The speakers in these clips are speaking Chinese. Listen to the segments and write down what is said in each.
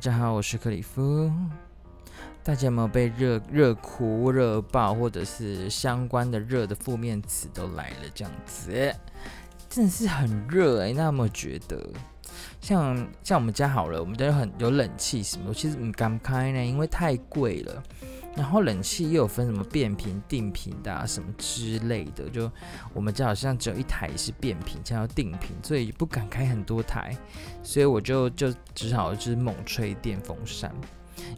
大家好，我是克里夫。大家有没有被热热哭、热爆，或者是相关的热的负面词都来了？这样子，真的是很热哎、那有没有觉得，像像我们家好了，我们家有很有冷气什么，其实不敢开呢，因为太贵了。然后冷气又有分什么变频、定频的啊，什么之类的。就我们家好像只有一台是变频，才要定频，所以不敢开很多台，所以我就就只好就是猛吹电风扇。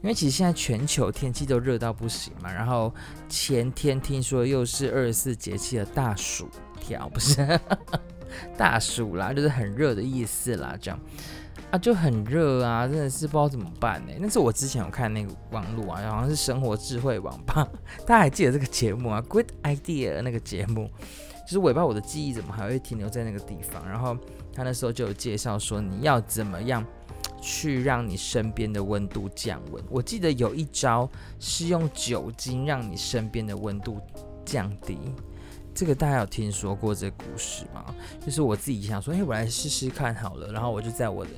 因为其实现在全球天气都热到不行嘛。然后前天听说又是二十四节气的大暑天，不是 大暑啦，就是很热的意思啦，这样。啊，就很热啊，真的是不知道怎么办呢。那是我之前有看那个网络啊，好像是生活智慧网吧，大家还记得这个节目啊？Good idea 那个节目，就是尾巴，我的记忆怎么还会停留在那个地方？然后他那时候就有介绍说，你要怎么样去让你身边的温度降温。我记得有一招是用酒精让你身边的温度降低。这个大家有听说过这个故事吗？就是我自己想说，哎，我来试试看好了。然后我就在我的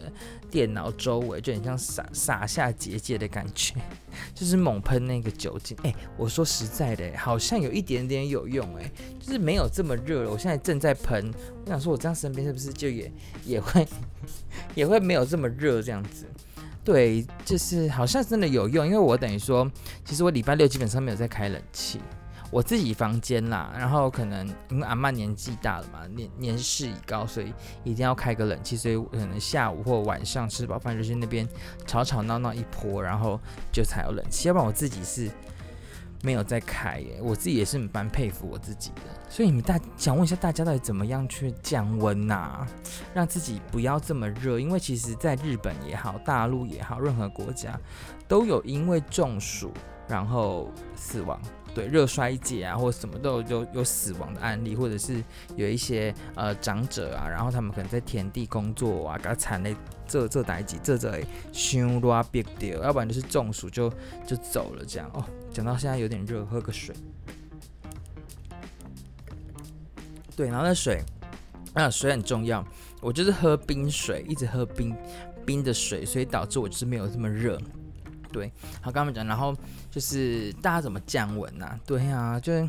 电脑周围，就很像撒撒下结界的感觉，就是猛喷那个酒精。哎，我说实在的，好像有一点点有用，哎，就是没有这么热了。我现在正在喷，我想说，我这样身边是不是就也 也会 也会没有这么热这样子？对，就是好像真的有用，因为我等于说，其实我礼拜六基本上没有在开冷气。我自己房间啦，然后可能因为阿嬷年纪大了嘛，年年事已高，所以一定要开个冷气，所以可能下午或晚上吃饱饭就去那边吵吵闹闹一波，然后就才有冷气。要不然我自己是没有在开耶，我自己也是蛮佩服我自己的。所以你们大想问一下大家到底怎么样去降温呐，让自己不要这么热？因为其实在日本也好，大陆也好，任何国家都有因为中暑然后死亡。对，热衰竭啊，或者什么都有有死亡的案例，或者是有一些呃长者啊，然后他们可能在田地工作啊，给他惨嘞，这这代志，这这伤多憋掉，要不然就是中暑就就走了这样哦。讲到现在有点热，喝个水。对，然后那水啊，水很重要，我就是喝冰水，一直喝冰冰的水，所以导致我就是没有这么热。对，好，跟他们讲，然后就是大家怎么降温呐？对、啊，就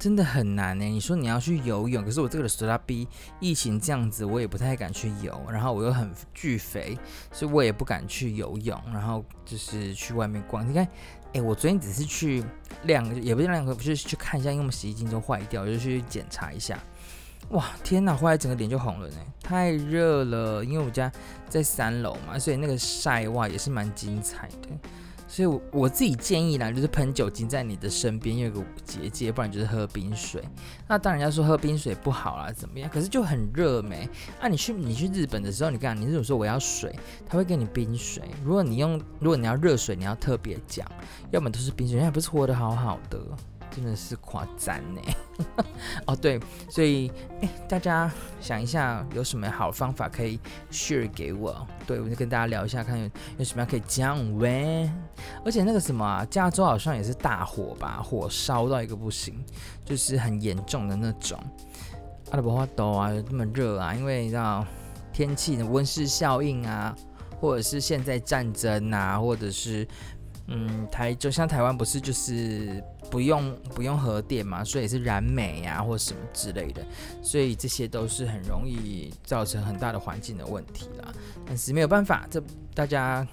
真的很难呢。你说你要去游泳，可是我这个的手拉逼，疫情这样子，我也不太敢去游。然后我又很巨肥，所以我也不敢去游泳。然后就是去外面逛。你看，哎，我昨天只是去晾，也不是晾，不是去看一下，因为我们洗衣机都坏掉，我就去检查一下。哇，天哪！后来整个脸就红了呢，太热了。因为我家在三楼嘛，所以那个晒哇也是蛮精彩的。所以我，我自己建议啦，就是喷酒精在你的身边，有个结界，不然就是喝冰水。那当然要说喝冰水不好啦，怎么样？可是就很热没？啊，你去你去日本的时候，你看你如果说我要水，他会给你冰水。如果你用，如果你要热水，你要特别讲，要么都是冰水，人家不是活得好好的。真的是夸赞呢，哦对，所以，大家想一下有什么好方法可以 share 给我？对，我就跟大家聊一下，看有有什么样可以降温。而且那个什么，加州好像也是大火吧，火烧到一个不行，就是很严重的那种。阿拉伯花豆啊，有这么热啊？因为你知道天气的温室效应啊，或者是现在战争啊，或者是。嗯，台就像台湾不是就是不用不用核电嘛，所以是燃煤啊或什么之类的，所以这些都是很容易造成很大的环境的问题啦。但是没有办法，这大家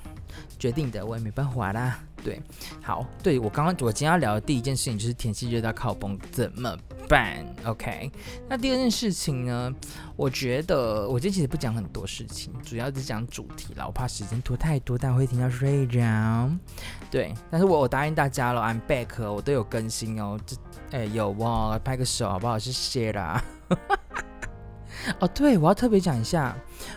决定的，我也没办法啦。对，好，对我刚刚我今天要聊的第一件事情就是天气热到靠崩怎么办？OK，那第二件事情呢？我觉得我今天其实不讲很多事情，主要是讲主题啦。我怕时间拖太多，大家会听到睡着。对，但是我我答应大家了，I'm back，我都有更新哦。这哎有哇，拍个手好不好？谢谢啦。哦，对，我要特别讲一下，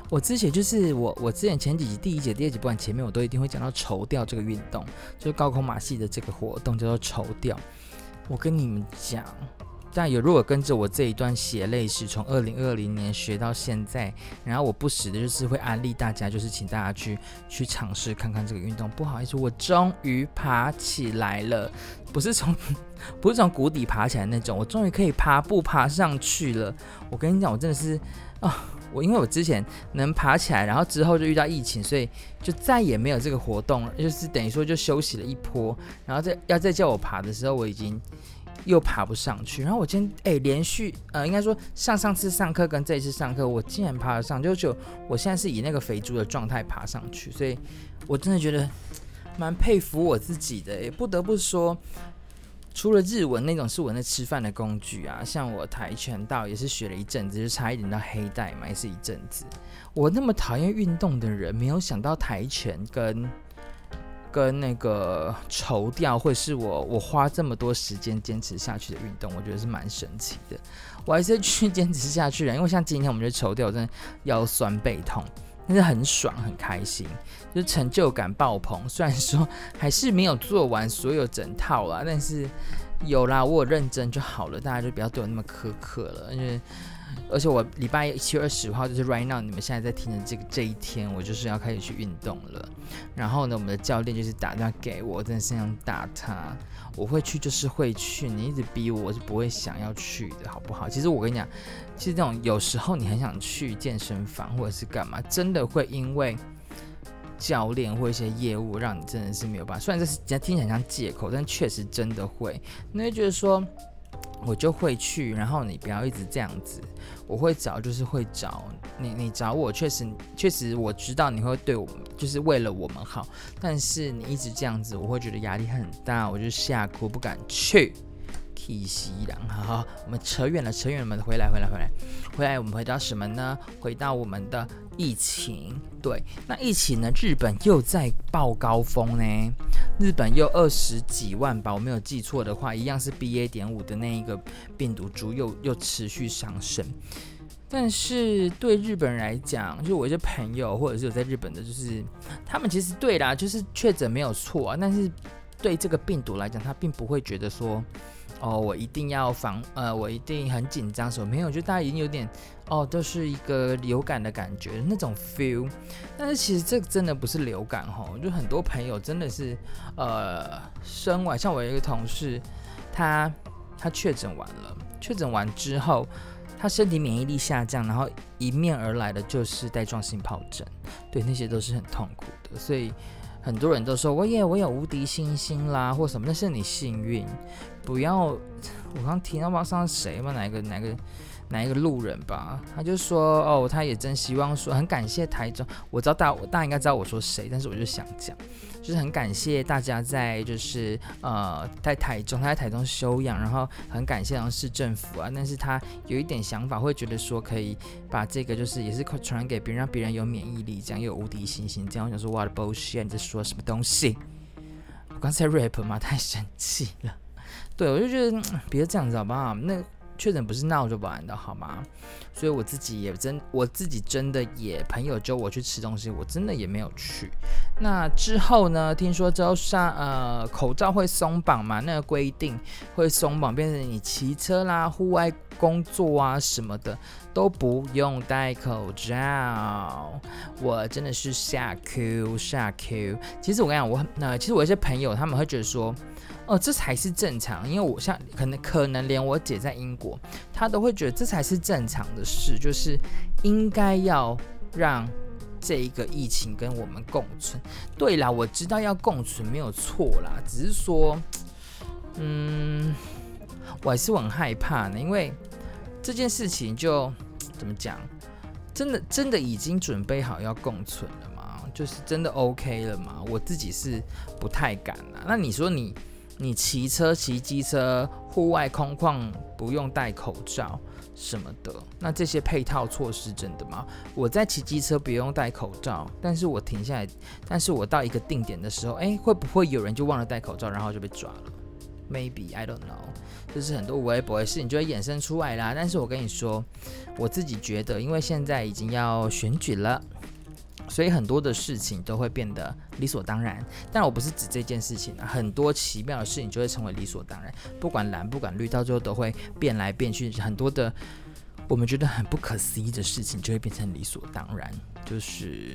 我之前就是我我之前前几集第一节、第二集，不管前面我都一定会讲到绸吊这个运动，就是高空马戏的这个活动叫做绸吊。我跟你们讲。但有如果跟着我这一段血泪史，从二零二零年学到现在，然后我不时的就是会安利大家，就是请大家去去尝试看看这个运动。不好意思，我终于爬起来了，不是从 不是从谷底爬起来那种，我终于可以爬步爬上去了。我跟你讲，我真的是啊，我因为我之前能爬起来，然后之后就遇到疫情，所以就再也没有这个活动了，就是等于说就休息了一波，然后再要再叫我爬的时候，我已经又爬不上去。然后我今天哎、连续呃，应该说上上次上课跟这一次上课，我竟然爬得上，就就我现在是以那个肥猪的状态爬上去，所以我真的觉得蛮佩服我自己的，也不得不说。除了日文那种是我那吃饭的工具啊，像我跆拳道也是学了一阵子，就差一点到黑带嘛，也是一阵子。我那么讨厌运动的人，没有想到跆拳跟跟那个绸吊会是我我花这么多时间坚持下去的运动，我觉得是蛮神奇的。我还是去 坚持下去了，因为像今天我们就绸吊，真的腰酸背痛。但是很爽，很开心，就是成就感爆棚。虽然说还是没有做完所有整套啦，但是有啦，我认真就好了。大家就不要对我那么苛刻了，因为而且我礼拜一七月二十号就是 right now，你们现在在听的这个这一天，我就是要开始去运动了。然后呢，我们的教练就是打电话给我，真的是想打他。我会去就是会去，你一直逼我，我是不会想要去的，好不好？其实我跟你讲，其实这种有时候你很想去健身房或者是干嘛，真的会因为教练或一些业务让你真的是没有办法。虽然这是人家听起来像借口，但确实真的会，你会觉得说。我就会去，然后你不要一直这样子。我会找，就是会找你。你找我，确实，确实我知道你会对我们，就是为了我们好。但是你一直这样子，我会觉得压力很大，我就吓哭，不敢去。体西郎，好好，我们扯远了，扯远了，我们回来，回来，回来，回来，我们回到什么呢？回到我们的疫情。对，那疫情呢？日本又在爆高峰呢，日本又二十几万吧，我没有记错的话，一样是 BA. 点五的那一个病毒株又又持续上升。但是对日本人来讲，就我一些朋友或者是有在日本的，就是他们其实对啦，就是确诊没有错啊，但是对这个病毒来讲，他并不会觉得说。哦，我一定要防，呃，我一定很紧张，什么没有？就大家已经有点，哦，都是一个流感的感觉那种 feel。但是其实这真的不是流感吼，就很多朋友真的是，呃，生完，像我有一个同事，他他确诊完了，确诊完之后，他身体免疫力下降，然后迎面而来的就是带状性疱疹，对，那些都是很痛苦的，所以。很多人都说我也我有无敌星星啦，或什么，那是你幸运。不要，我刚听到网上谁嘛，哪一个哪一个哪一个路人吧，他就说哦，他也真希望说很感谢台中，我知道大大家应该知道我说谁，但是我就想讲。就是很感谢大家在就是呃在台中，他在台中休养，然后很感谢然后市政府啊，但是他有一点想法，会觉得说可以把这个就是也是传给别人，让别人有免疫力，这样又有无敌信心，这样我想说哇的 bullshit，你在说什么东西？我刚才 rap 嘛，太生气了。对，我就觉得别这样子好不好？那。确诊不是闹着玩的，好吗？所以我自己也真，我自己真的也朋友叫我去吃东西，我真的也没有去。那之后呢？听说之后上呃口罩会松绑嘛？那个规定会松绑，变成你骑车啦、户外工作啊什么的都不用戴口罩。我真的是吓 Q 吓 Q。其实我跟你讲，我那、呃、其实我一些朋友他们会觉得说。哦，这才是正常，因为我像可能可能连我姐在英国，她都会觉得这才是正常的事，就是应该要让这一个疫情跟我们共存。对啦，我知道要共存没有错啦，只是说，嗯，我还是很害怕呢，因为这件事情就怎么讲，真的真的已经准备好要共存了吗？就是真的 OK 了吗？我自己是不太敢啦。那你说你？你骑车、骑机车、户外空旷不用戴口罩什么的，那这些配套措施真的吗？我在骑机车不用戴口罩，但是我停下来，但是我到一个定点的时候，诶，会不会有人就忘了戴口罩，然后就被抓了？Maybe I don't know，就是很多微博的事情就会衍生出来啦。但是我跟你说，我自己觉得，因为现在已经要选举了。所以很多的事情都会变得理所当然，但我不是指这件事情啊，很多奇妙的事情就会成为理所当然，不管蓝不管绿，到最后都会变来变去，很多的我们觉得很不可思议的事情就会变成理所当然。就是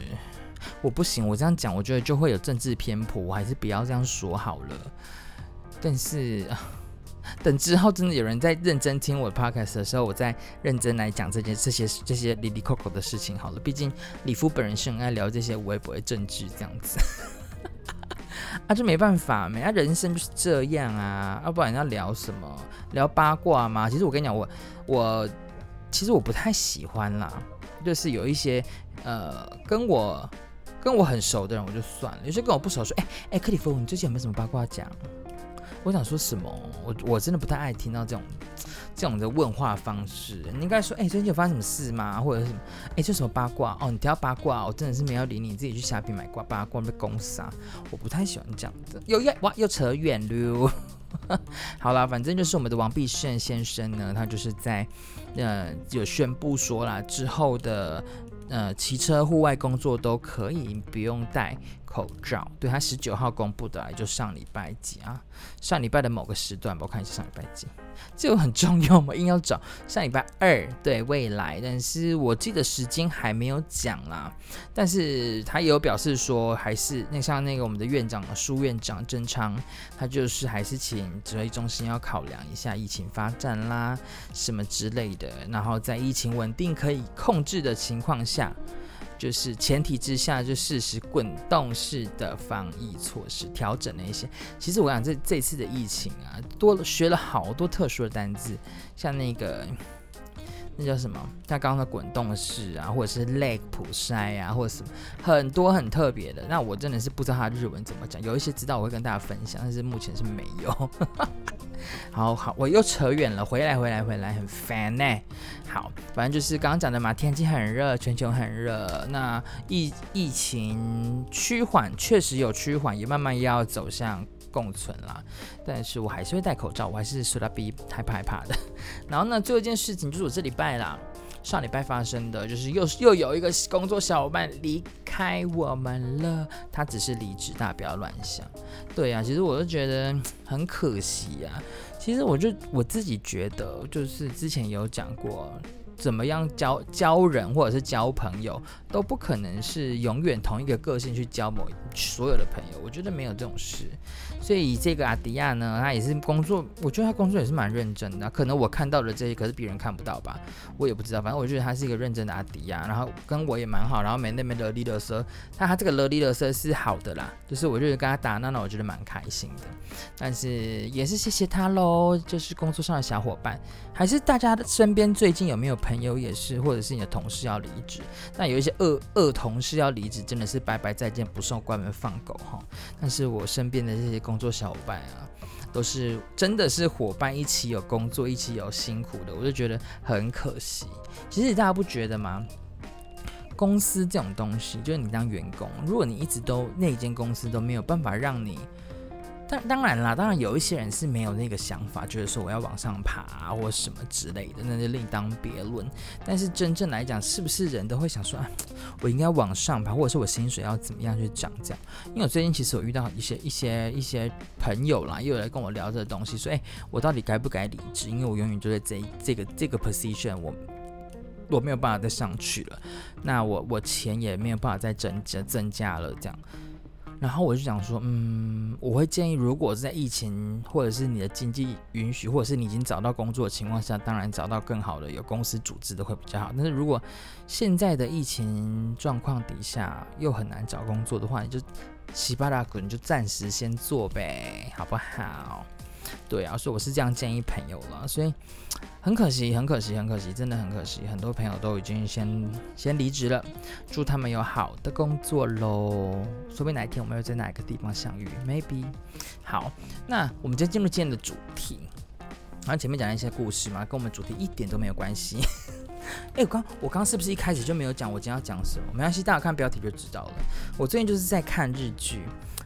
我不行，我这样讲，我觉得就会有政治偏颇，我还是不要这样说好了。但是 等之后真的有人在认真听我的 podcast 的时候，我再认真来讲这件这些这些哩哩扣扣的事情好了。毕竟里夫本人是很爱聊这些微博的政治这样子，啊，这没办法，每啊人生就是这样啊，要不然要聊什么？聊八卦吗？其实我跟你讲，我我其实我不太喜欢啦，就是有一些呃跟我跟我很熟的人我就算了，有些跟我不熟说，哎哎，克里夫，你最近有没有什么八卦讲？我想说什么？我我真的不太爱听到这种这种的问话方式。你应该说，哎、最近有发生什么事吗？或者是什么？哎、欸，这什么八卦？哦，你提到八卦，我真的是没有理你，自己去虾皮买瓜八卦被公杀。我不太喜欢这样的。又又哇，又扯远了。好了，反正就是我们的王必胜先生呢，他就是在呃有宣布说啦，之后的呃骑车户外工作都可以不用戴口罩。对，他十九号公布的，就上礼拜几啊？上礼拜的某个时段吧，我看一下上礼拜几。这个很重要吗？硬要找上礼拜二，对，未来，但是我记得时间还没有讲啦。但是他有表示说，还是那像那个我们的院长苏院长郑昌，他就是还是请指挥中心要考量一下疫情发展啦，什么之类的，然后在疫情稳定可以控制的情况下。就是前提之下，就实施滚动式的防疫措施，调整了一些。其实我想这这次的疫情啊，多了学了好多特殊的单字，像那个那叫什么？像刚刚的滚动式啊，或者是 leg 普筛啊，或者什么很多很特别的。那我真的是不知道它日文怎么讲，有一些知道我会跟大家分享，但是目前是没有。好好，我又扯远了，回来回来回来，很烦呢、好，反正就是刚刚讲的嘛，天气很热，全球很热。那疫疫情趋缓，确实有趋缓，也慢慢要走向共存啦。但是我还是会戴口罩，我还是说他比害怕害怕的。然后呢，最后一件事情就是我这礼拜啦。上礼拜发生的就是又又有一个工作小伙伴离开我们了，他只是离职，大家不要乱想。对啊，其实我就觉得很可惜啊。其实我就我自己觉得，就是之前有讲过。怎么样交交人或者是交朋友都不可能是永远同一个个性去交某所有的朋友，我觉得没有这种事。所以这个阿迪亚呢，他也是工作，我觉得他工作也是蛮认真的。可能我看到的这些，可是别人看不到吧，我也不知道。反正我觉得他是一个认真的阿迪亚，然后跟我也蛮好，然后没那么的利勒瑟。但他这个勒利勒瑟是好的啦，就是我觉得跟他打闹闹，我觉得蛮开心的。但是也是谢谢他喽，就是工作上的小伙伴，还是大家的身边最近有没有朋朋友也是，或者是你的同事要离职，那有一些恶恶同事要离职，真的是拜拜再见，不送关门放狗哈。但是我身边的这些工做小伙伴啊，都是真的是伙伴，一起有工作，一起有辛苦的，我就觉得很可惜。其实大家不觉得吗？公司这种东西，就是你当员工，如果你一直都那间公司都没有办法让你。当当然啦，当然有一些人是没有那个想法，就是说我要往上爬啊，或什么之类的，那就另当别论。但是真正来讲，是不是人都会想说啊，我应该往上爬，或者是我薪水要怎么样去涨这样？因为我最近其实我遇到一些一些一些朋友啦，又有来跟我聊这个东西，说哎，我到底该不该离职？因为我永远就在这这个这个 position，我我没有办法再上去了，那我我钱也没有办法再增加增加了这样。然后我就想说，嗯，我会建议，如果是在疫情或者是你的经济允许，或者是你已经找到工作的情况下，当然找到更好的有公司组织的会比较好。但是如果现在的疫情状况底下又很难找工作的话，你就七八大滚，你就暂时先做呗，好不好？对啊，所以我是这样建议朋友了，所以很可惜，很可惜，很可惜，真的很可惜，很多朋友都已经先先离职了，祝他们有好的工作喽，说不定哪一天我们又在哪一个地方相遇，maybe。好，那我们就进入今天的主题，然后前面讲了一些故事嘛，跟我们主题一点都没有关系。哎，我刚我刚是不是一开始就没有讲我今天要讲什么？没关系，大家看标题就知道了。我最近就是在看日剧。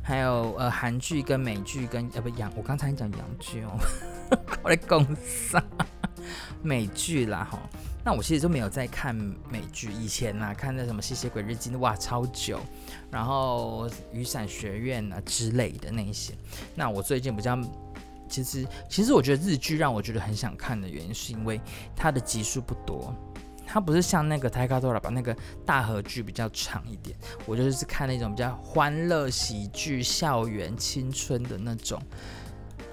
还有呃韩剧跟美剧跟呃不洋，我刚才讲洋剧哦，我来公上美剧啦哈。那我其实都没有在看美剧，以前呐看那什么吸血鬼日记哇超久，然后雨伞学院啊之类的那一些。那我最近比较，其实其实我觉得日剧让我觉得很想看的原因，是因为它的集数不多。它不是像那个泰卡多拉吧，那个大河剧比较长一点。我就是看那种比较欢乐喜剧、校园青春的那种，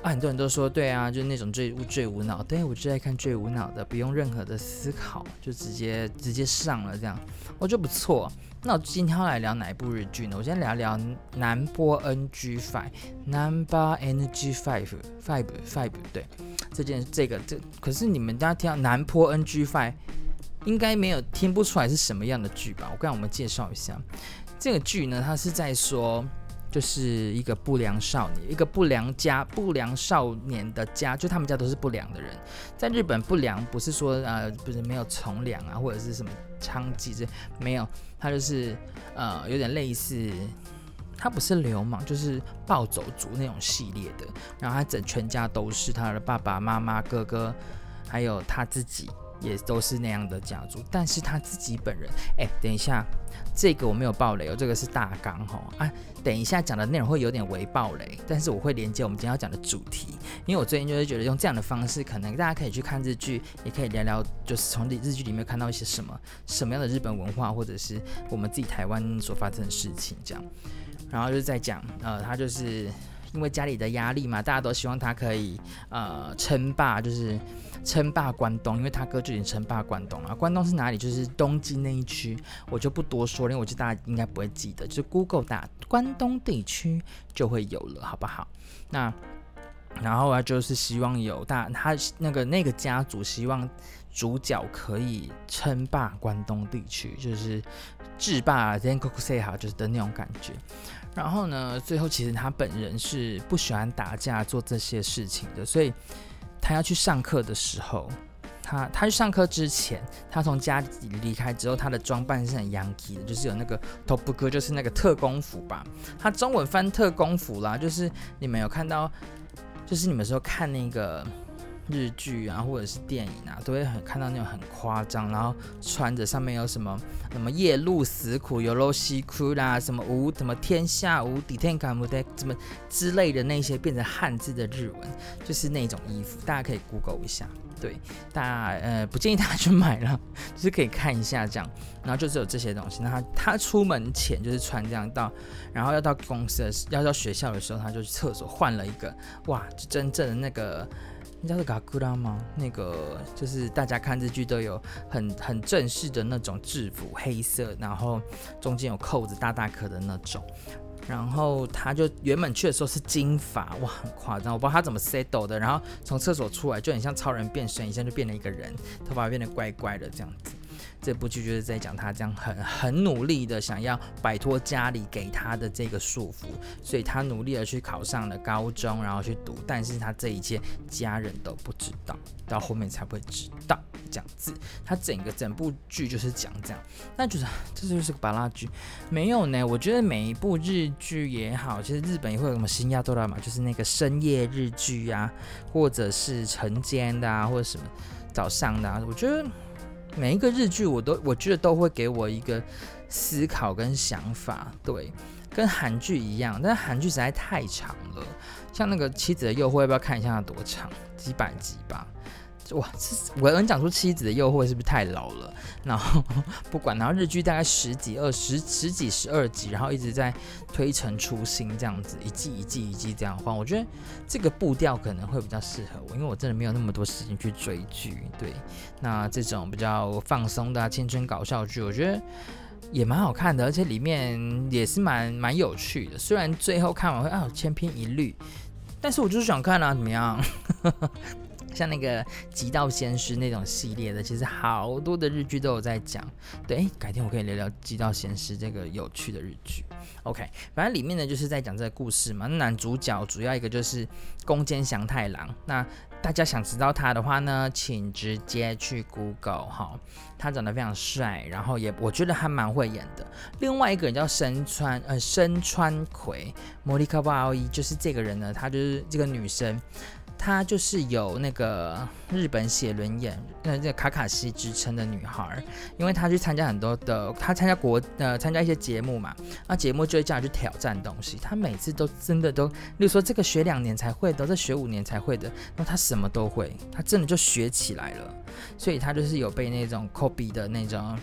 啊，很多人都说对啊，就是那种最最无脑，对，我就爱看最无脑的，不用任何的思考就直接直接上了这样，我觉得不错。那我今天要来聊哪一部日剧呢？我先聊聊南波 NG Five，Number NG Five Five Five，对，这件这个这可是你们大家听到南波 NG Five，应该没有听不出来是什么样的剧吧？我跟我们介绍一下这个剧呢，它是在说。就是一个不良少年，一个不良家不良少年的家，就他们家都是不良的人。在日本，不良不是说呃不是没有从良啊，或者是什么娼妓这没有，他就是呃有点类似，他不是流氓，就是暴走族那种系列的。然后他整全家都是他的爸爸妈妈、哥哥，还有他自己。也都是那样的家族，但是他自己本人，哎，等一下，这个我没有爆雷哦，这个是大纲哈啊，等一下讲的内容会有点微爆雷，但是我会连接我们今天要讲的主题，因为我最近就是觉得用这样的方式，可能大家可以去看日剧，也可以聊聊，就是从日剧里面看到一些什么什么样的日本文化，或者是我们自己台湾所发生的事情这样，然后就是在讲，呃，他就是因为家里的压力嘛，大家都希望他可以呃称霸，就是。称霸关东，因为他哥就已经称霸关东了。关东是哪里？就是东京那一区，我就不多说，因为我觉得大家应该不会记得，就 Google 打关东地区就会有了，好不好？那然后啊，就是希望有大他那个那个家族希望主角可以称霸关东地区，就是制霸天空 say 好，就是的那种感觉。然后呢，最后其实他本人是不喜欢打架做这些事情的，所以。他要去上课的时候，他他去上课之前，他从家离开之后，他的装扮是很 Yankee 的，就是有那个 Top 哥，就是那个特工服吧。他中文翻特工服啦，就是你们有看到，就是你们说看那个。日剧啊，或者是电影啊，都会很看到那种很夸张，然后穿着上面有什么什么夜路死苦、有露西哭啦，什么无什么天下无敌天下无敌什么之类的那些变成汉字的日文，就是那种衣服，大家可以 Google 一下。对，大家呃不建议大家去买了，就是可以看一下这样。然后就只有这些东西，那他他出门前就是穿这样到，然后要到公司的要到学校的时候，他就去厕所换了一个，哇，就真正的那个。你知道是嘎库拉吗？那个就是大家看日剧都有很很正式的那种制服，黑色，然后中间有扣子，大大颗的那种。然后他就原本去的时候是金发，哇，很夸张，我不知道他怎么 settle 的。然后从厕所出来就很像超人变身，一下就变了一个人，头发变得怪怪的这样子。这部剧就是在讲他这样很很努力的想要摆脱家里给他的这个束缚，所以他努力的去考上了高中，然后去读，但是他这一切家人都不知道，到后面才会知道这样子。他整个整部剧就是讲这样，那就是这就是个芭乐剧，没有呢？我觉得每一部日剧也好，其实日本也会有什么深夜ドラマ，就是那个深夜日剧啊，或者是晨间的啊，或者什么早上的啊，我觉得。 每一个日剧，我都我觉得都会给我一个思考跟想法，对，跟韩剧一样，但韩剧实在太长了，像那个《妻子的诱惑》，要不要看一下它多长？几百集吧。哇，我能讲出妻子的诱惑是不是太老了？然后不管，然后日剧大概十几、二十、十几、十二集，然后一直在推陈出新这样子，一季一季一季这样换。我觉得这个步调可能会比较适合我，因为我真的没有那么多时间去追剧。对，那这种比较放松的、青春搞笑剧，我觉得也蛮好看的，而且里面也是蛮蛮有趣的。虽然最后看完会啊千篇一律，但是我就是想看啊，怎么样？像那个《极道先师》那种系列的，其实好多的日剧都有在讲。对，改天我可以聊聊《极道先师》这个有趣的日剧。OK，反正里面呢就是在讲这个故事嘛。男主角主要一个就是宫坚祥太郎。那大家想知道他的话呢，请直接去 Google 哈。他长得非常帅，然后也我觉得还蛮会演的。另外一个人叫身川呃深川葵，莫莉卡·巴奥伊，就是这个人呢，她就是这个女生。她就是有那个日本写轮眼，那，这卡卡西之称的女孩，因为她去参加很多的，她参加国呃参加一些节目嘛，那节目就会叫她去挑战东西，她每次都真的都，例如说这个学两年才会的，这学五年才会的，那她什么都会，她真的就学起来了，所以她就是有被那种 copy 的那种。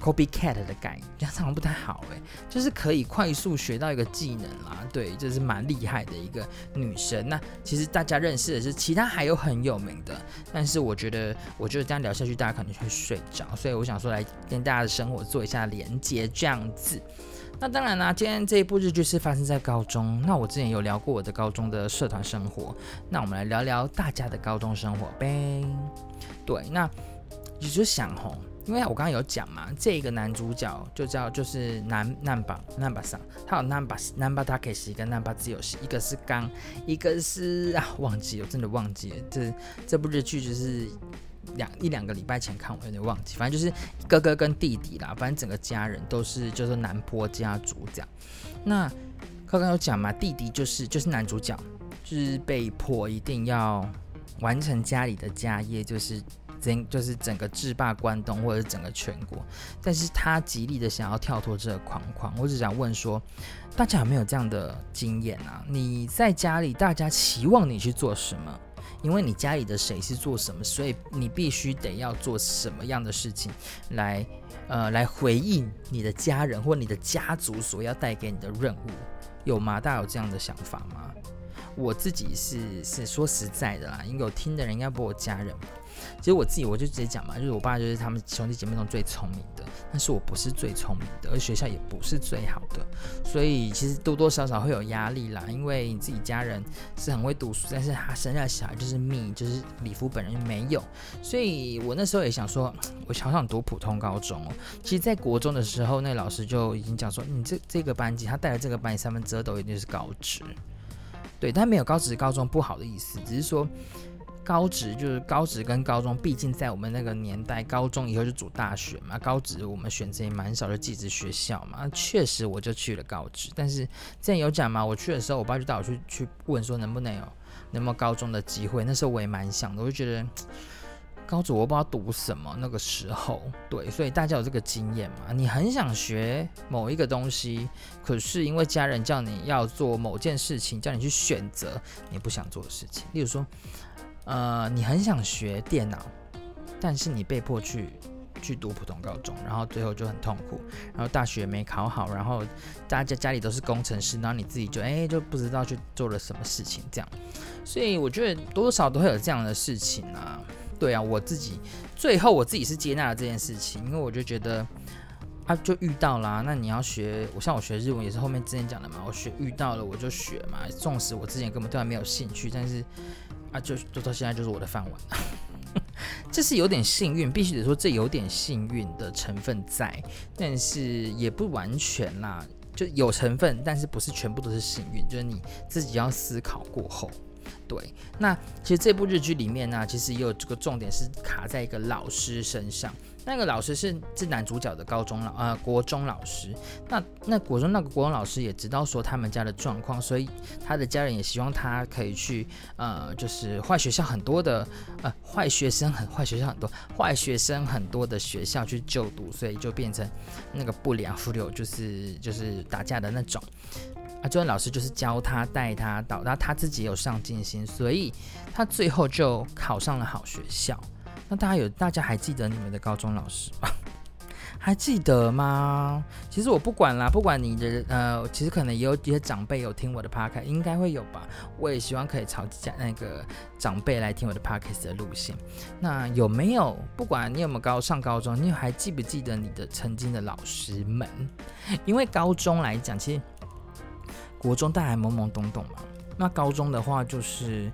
Copycat 的概念，这样好像不太好诶，就是可以快速学到一个技能啦，对，这、就是蛮厉害的一个女生。那其实大家认识的是其他还有很有名的，但是我觉得，我觉得这样聊下去，大家可能会睡着，所以我想说来跟大家的生活做一下连接，这样子。那当然啦，今天这一部日剧是发生在高中。那我之前有聊过我的高中的社团生活，那我们来聊聊大家的高中生活呗。对，那你就想吼，因为我刚刚有讲嘛，这个男主角就叫就是南南巴南巴桑，他有南巴南巴塔克西跟南巴自由西，一个是刚，一个是啊忘记了，真的忘记了。这这部日剧就是。两一两个礼拜前看，我有点忘记。反正就是哥哥跟弟弟啦，反正整个家人都是就是南坡家族这样。那刚刚有讲嘛，弟弟就是就是男主角，就是被迫一定要完成家里的家业，就是就是整个制霸关东或者整个全国。但是他极力的想要跳脱这个框框。我只想问说，大家有没有这样的经验啊？你在家里，大家期望你去做什么？因为你家里的谁是做什么，所以你必须得要做什么样的事情来，呃，来回应你的家人或你的家族所要带给你的任务，有吗？大家有这样的想法吗？我自己是是说实在的啦，因为有听的人应该不我家人。其实我自己我就直接讲嘛，就是我爸就是他们兄弟姐妹中最聪明的，但是我不是最聪明的，而学校也不是最好的，所以其实多多少少会有压力啦。因为你自己家人是很会读书，但是他生下的小孩就是命，就是礼服本人没有，所以我那时候也想说，我好想读普通高中哦。其实，在国中的时候，那老师就已经讲说，你这这个班级他带的这个班级三分之二都一定是高职，对，但没有高职高中不好的意思，只是说。高职就是高职跟高中，毕竟在我们那个年代，高中以后就读大学嘛。高职我们选择也蛮少的，技职学校嘛。确实我就去了高职，但是之前有讲嘛，我去的时候，我爸就带我去去问说能不能有能不能高中的机会。那时候我也蛮想的，我就觉得高职我不知道读什么。那个时候，对，所以大家有这个经验嘛？你很想学某一个东西，可是因为家人叫你要做某件事情，叫你去选择你不想做的事情，例如说。呃，你很想学电脑，但是你被迫去去读普通高中，然后最后就很痛苦，然后大学没考好，然后大家家里都是工程师，然后你自己就哎就不知道去做了什么事情这样，所以我觉得多少都会有这样的事情啊。对啊，我自己最后我自己是接纳了这件事情，因为我就觉得啊就遇到啦，那你要学，我像我学日文也是后面之前讲的嘛，我学遇到了我就学嘛，纵使我之前根本对它没有兴趣，但是。啊，就就到现在就是我的饭碗，这是有点幸运，必须得说这有点幸运的成分在，但是也不完全啦，就有成分，但是不是全部都是幸运，就是你自己要思考过后。对，那其实这部日剧里面呢，其实也有这个重点是卡在一个老师身上。那个老师是是男主角的高中老呃国中老师。那那国中那个国中老师也知道说他们家的状况，所以他的家人也希望他可以去呃就是坏学校很多的呃坏学生很坏学校很多坏学生很多的学校去就读，所以就变成那个不良不良就是就是打架的那种。啊，这位老师就是教他带他到，然后他自己有上进心，所以他最后就考上了好学校。那大家有，大家还记得你们的高中老师吗？还记得吗？其实我不管啦，不管你的呃，其实可能也有一些长辈有听我的 p o c a s t 应该会有吧。我也希望可以朝那个长辈来听我的 podcast 的路线。那有没有？不管你有没有高上高中，你还记不记得你的曾经的老师们？因为高中来讲，其实国中大家懵懵懂懂嘛。那高中的话就是。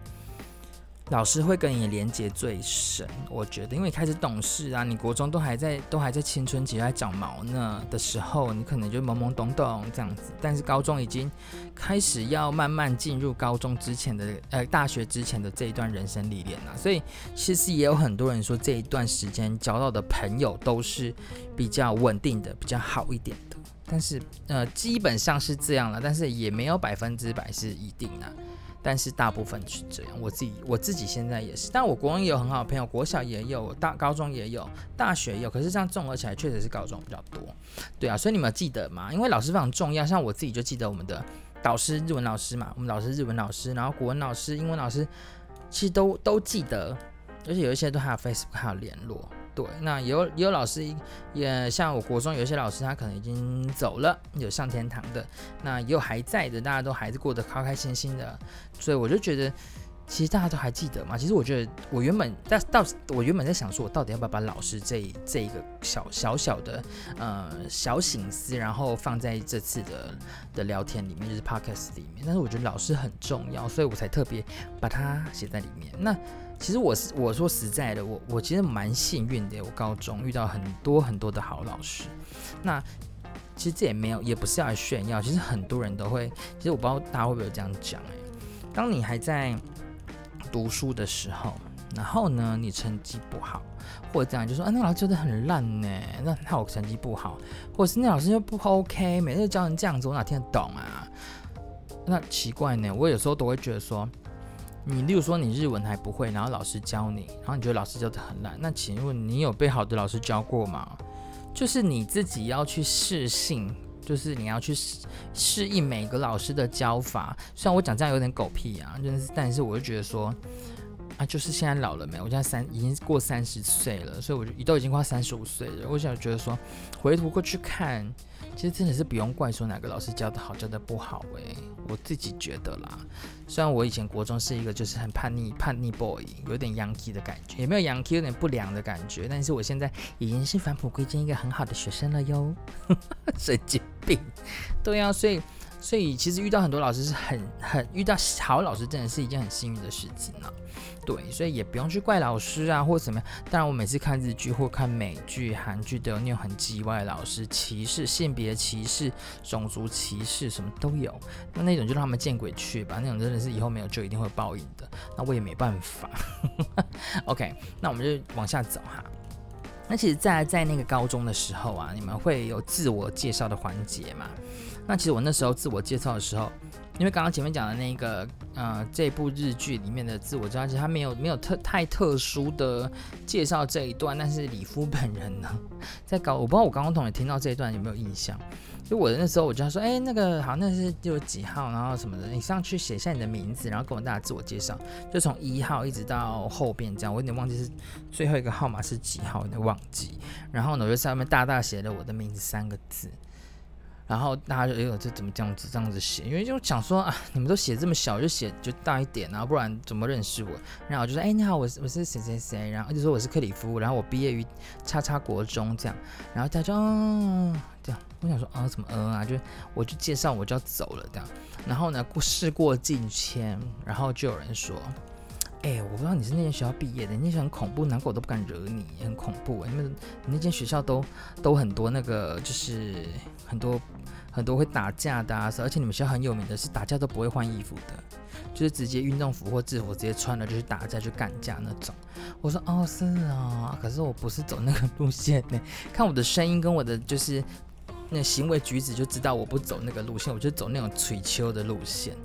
老师会跟你连接最深，我觉得，因为开始懂事啊，你国中都还在都还在青春期，还长毛呢的时候，你可能就懵懵懂懂这样子。但是高中已经开始要慢慢进入高中之前的呃大学之前的这一段人生历练了，所以其实也有很多人说这一段时间交到的朋友都是比较稳定的，比较好一点的。但是呃基本上是这样了，但是也没有百分之百是一定的。但是大部分是这样，我自己我自己现在也是，但我国中也有很好的朋友，国小也有，大高中也有，大学也有，可是这样综合起来，确实是高中比较多，对啊，所以你们记得吗？因为老师非常重要，像我自己就记得我们的导师日文老师嘛，我们老师日文老师，然后国文老师、英文老师，其实都都记得，而且有一些都还有 Facebook 还有联络，对，那也有也有老师，也像我国中有些老师，他可能已经走了，有上天堂的，那也有还在的，大家都还是过得开开心心的，所以我就觉得。其实大家都还记得嘛？其实我觉得，我原本但到我原本在想说，我到底要不要把老师这这一个小小小的呃小心思，然后放在这次的的聊天里面，就是 podcast 里面。但是我觉得老师很重要，所以我才特别把它写在里面。那其实我是我说实在的，我我其实蛮幸运的，我高中遇到很多很多的好老师。那其实这也没有，也不是要来炫耀。其实很多人都会，其实我不知道大家会不会这样讲哎、当你还在。读书的时候，然后呢，你成绩不好，或者这样就说啊，那老师教的很烂呢，那那我成绩不好，或者是那老师又不 OK，每次教人这样子，我哪听得懂啊？那奇怪呢，我有时候都会觉得说，你例如说你日文还不会，然后老师教你，然后你觉得老师教的很烂，那请问你有被好的老师教过吗？就是你自己要去适性。就是你要去适适应每个老师的教法，虽然我讲这样有点狗屁啊，就是，但是我就觉得说，啊，就是现在老了没？我现在三已经过三十岁了，所以我就都已经快三十五岁了，我想觉得说，回头过去看。其实真的是不用怪说哪个老师教的好，教的不好诶、我自己觉得啦。虽然我以前国中是一个就是很叛逆叛逆 boy，有点 Yankee 的感觉，也没有 Yankee 有点不良的感觉，但是我现在已经是返璞归真一个很好的学生了哟。神经病，对呀、啊，所以。所以其实遇到很多老师是很很遇到好老师，真的是一件很幸运的事情呢、对，所以也不用去怪老师啊，或者怎么样。当然，我每次看日剧或看美剧、韩剧都有那种很叽歪的老师，歧视、性别歧视、种族歧视，什么都有。那那种就让他们见鬼去吧。那种真的是以后没有就一定会报应的。那我也没办法。OK，那我们就往下走哈。那其实在，在在那个高中的时候啊，你们会有自我介绍的环节嘛？那其实我那时候自我介绍的时候，因为刚刚前面讲的那个，呃，这部日剧里面的自我介绍，其实他没有没有特太特殊的介绍这一段。但是里夫本人呢，在搞，我不知道我刚刚同学听到这一段有没有印象？就我的那时候，我就说，哎，那个好，那是就几号，然后什么的，你上去写下你的名字，然后跟我们大家自我介绍，就从一号一直到后边这样，我有点忘记是最后一个号码是几号，有点忘记。然后呢，我就在上面大大写了我的名字三个字。然后大家就哎呦，这怎么这样子这样子写？因为就想说啊，你们都写这么小，就写就大一点啊，不然怎么认识我？然后就说，哎，你好，我是我是谁谁谁，然后就说我是克里夫，然后我毕业于叉叉国中这样。然后大家就这样，我想说啊，怎么嗯啊？就我就介绍我就要走了这样。然后呢，过事过境迁，然后就有人说。哎、我不知道你是那间学校毕业的，那间很恐怖，难怪我都不敢惹你，很恐怖。因为那间学校都都很多那个，就是很多很多会打架的啊，而且你们学校很有名的是打架都不会换衣服的，就是直接运动服或制服直接穿了就去打架去干架那种。我说哦是啊，可是我不是走那个路线呢，看我的声音跟我的就是那行为举止就知道我不走那个路线，我就走那种垂秋的路线。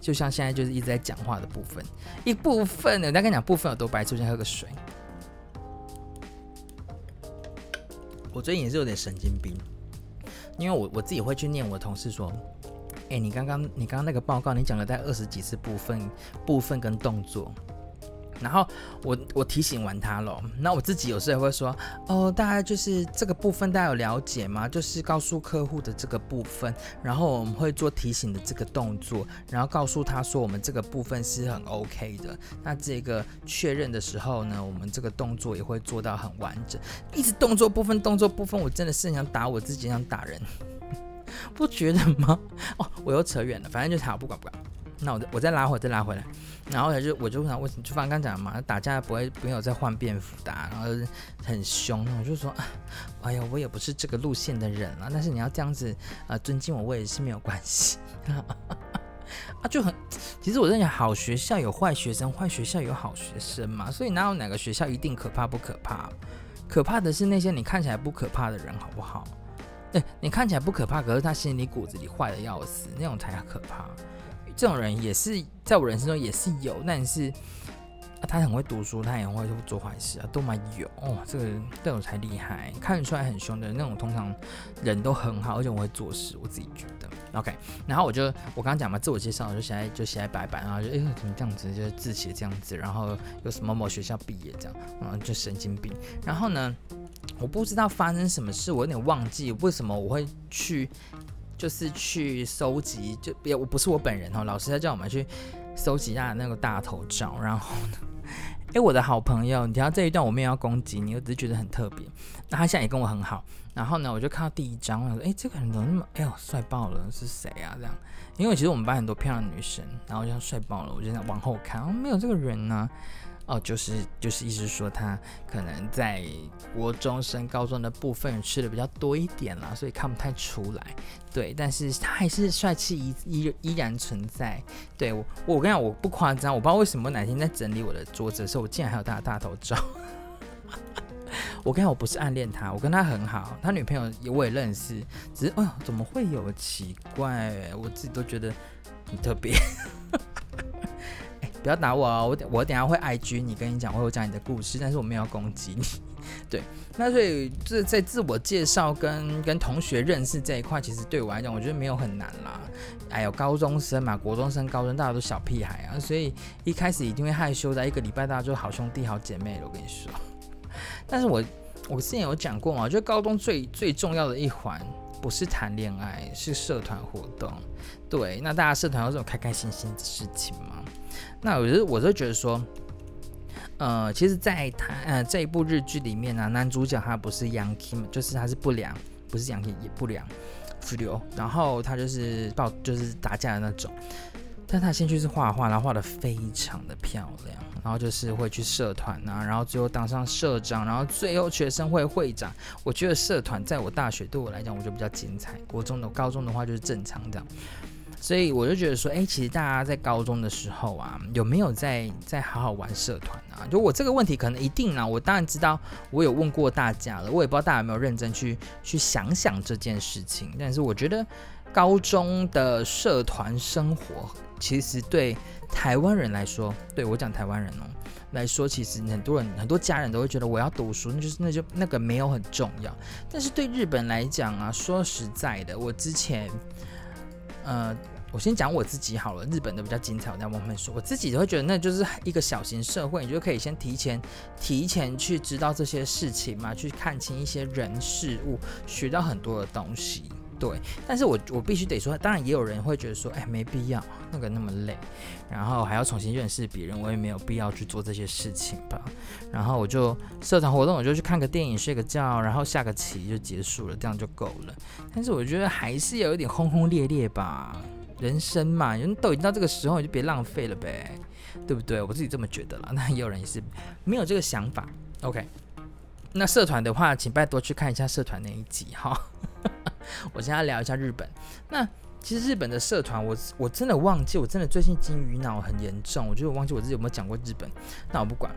就像现在就是一直在讲话的部分，一部分我再跟你讲部分有多白痴，先喝个水。我最近也是有点神经病，因为我我自己会去念我同事说，哎、你刚刚你刚刚那个报告，你讲了在二十几次部分部分跟动作。然后我我提醒完他了，那我自己有时候也会说，哦，大概就是这个部分大家有了解吗？就是告诉客户的这个部分，然后我们会做提醒的这个动作，然后告诉他说我们这个部分是很 OK 的。那这个确认的时候呢，我们这个动作也会做到很完整。一直动作部分动作部分，我真的是想打我自己，想打人，不觉得吗？哦，我又扯远了，反正就是好，不管不管。那我我再拉回再拉回来，然后他就我就问他为什么，就反正刚讲嘛，打架不会没有再换便服的，然后很凶，我就说，哎呀，我也不是这个路线的人啊，但是你要这样子啊、尊敬我，我也是没有关系 啊，就很，其实我在想好学校有坏学生，坏学校有好学生嘛，所以哪有哪个学校一定可怕不可怕？可怕的是那些你看起来不可怕的人，好不好？对，你看起来不可怕，可是他心里骨子里坏的要死，那种才可怕。这种人也是在我人生中也是有，但是，他很会读书，他也很会做坏事啊，都蛮有哦。这个这种才厉害，看得出来很凶的那种，通常人都很好，而且我会做事，我自己觉得。OK，然后我就我刚刚讲嘛，自我介绍，就写在就写在白板，然后就哎怎么这样子，就是字写这样子，然后有什么某学校毕业这样，然后就神经病。然后呢，我不知道发生什么事，我有点忘记为什么我会去，就是去收集，就别我不是我本人哦，老师在叫我们去收集他的那个大头照，然后呢。哎，我的好朋友，你听到这一段，我没有要攻击你，我只是觉得很特别。那他现在也跟我很好。然后呢，我就看到第一张，我说：“哎，这个人怎么那么……哎呦，帅爆了！是谁啊？”这样，因为其实我们班很多漂亮的女生，然后就帅爆了。我就在往后看，哦，没有这个人呢，哦，就是就是意思说他可能在国中升高中的部分吃的比较多一点啦，所以看不太出来。对，但是他还是帅气依依依然存在。对我，我跟你讲，我不夸张，我不知道为什么哪天在整理我的桌子的时候，我竟然还有他的大头照。我跟你讲，我不是暗恋他，我跟他很好，他女朋友也我也认识，只是哦，怎么会有奇怪？我自己都觉得很特别。不要打我哦，我我等下会 IG 你，跟你讲，我会讲你的故事，但是我没有要攻击你。对，那所以这在自我介绍跟跟同学认识这一块，其实对我来讲，我觉得没有很难啦。哎呦，高中生嘛，国中生、高中大家都小屁孩啊，所以一开始一定会害羞的，一个礼拜大家就好兄弟、好姐妹了。我跟你说，但是我我之前有讲过嘛，我觉得高中最最重要的一环不是谈恋爱，是社团活动。对，那大家社团有这种开开心心的事情吗？那我就我就觉得说，呃，其实，在他呃这一部日剧里面呢、啊，男主角他不是 Yankee 嘛，就是他是不良，不是 Yankee 也不良，然后他就是爆就是打架的那种，但他兴趣是画画，然后画得非常的漂亮，然后就是会去社团啊，然后最后当上社长，然后最后学生会会长。我觉得社团在我大学对我来讲，我觉得比较精彩。国中的、高中的话就是正常这样。所以我就觉得说，哎，其实大家在高中的时候啊，有没有在在好好玩社团啊？就我这个问题，可能一定啊。我当然知道，我有问过大家了，我也不知道大家有没有认真去去想想这件事情。但是我觉得，高中的社团生活，其实对台湾人来说，对我讲台湾人哦来说，其实很多人很多家人都会觉得，我要读书，那就是那就那个没有很重要。但是对日本来讲啊，说实在的，我之前。呃，我先讲我自己好了。日本的比较精彩，我再慢慢说。我自己会觉得那就是一个小型社会，你就可以先提前提前去知道这些事情嘛，去看清一些人事物，学到很多的东西。对，但是我我必须得说，当然也有人会觉得说，哎，没必要那个那么累，然后还要重新认识别人，我也没有必要去做这些事情吧。然后我就社团活动，我就去看个电影，睡个觉，然后下个棋就结束了，这样就够了。但是我觉得还是有一点轰轰烈烈吧，人生嘛，人都已经到这个时候，你就别浪费了呗，对不对？我自己这么觉得了。那也有人也是没有这个想法。OK，那社团的话，请拜托去看一下社团那一集哈。我现在聊一下日本。那其实日本的社团，我我真的忘记，我真的最近金鱼脑很严重。我觉得我忘记我自己有没有讲过日本。那我不管。